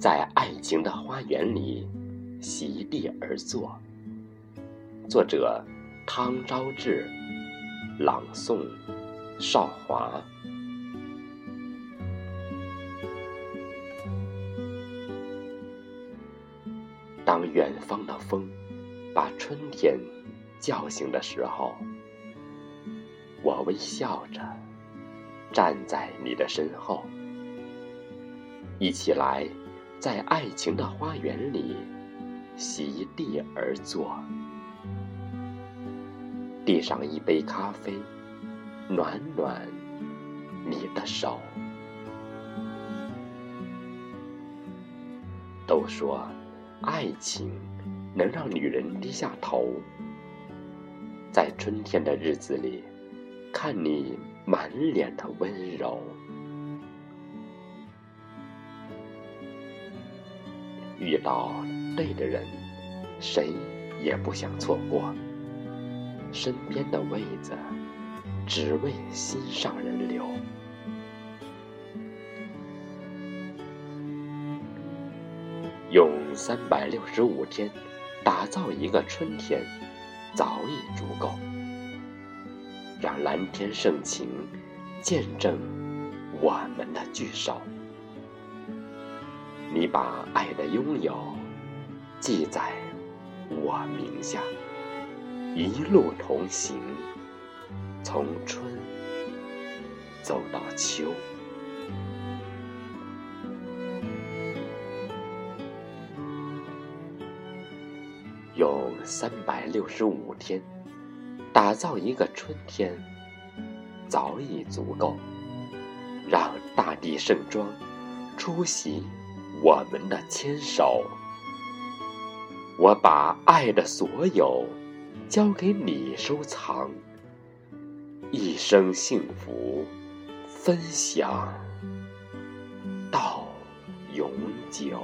在爱情的花园里席地而坐。作者：汤昭志，朗诵：少华。当远方的风把春天叫醒的时候，我微笑着站在你的身后，一起来在爱情的花园里席地而坐，递上一杯咖啡，暖暖你的手。都说。爱情能让女人低下头，在春天的日子里，看你满脸的温柔。遇到对的人，谁也不想错过。身边的位子，只为心上人留。用三百六十五天打造一个春天，早已足够。让蓝天盛情见证我们的聚首。你把爱的拥有记在我名下，一路同行，从春走到秋。用三百六十五天打造一个春天，早已足够。让大地盛装出席我们的牵手。我把爱的所有交给你收藏，一生幸福分享到永久。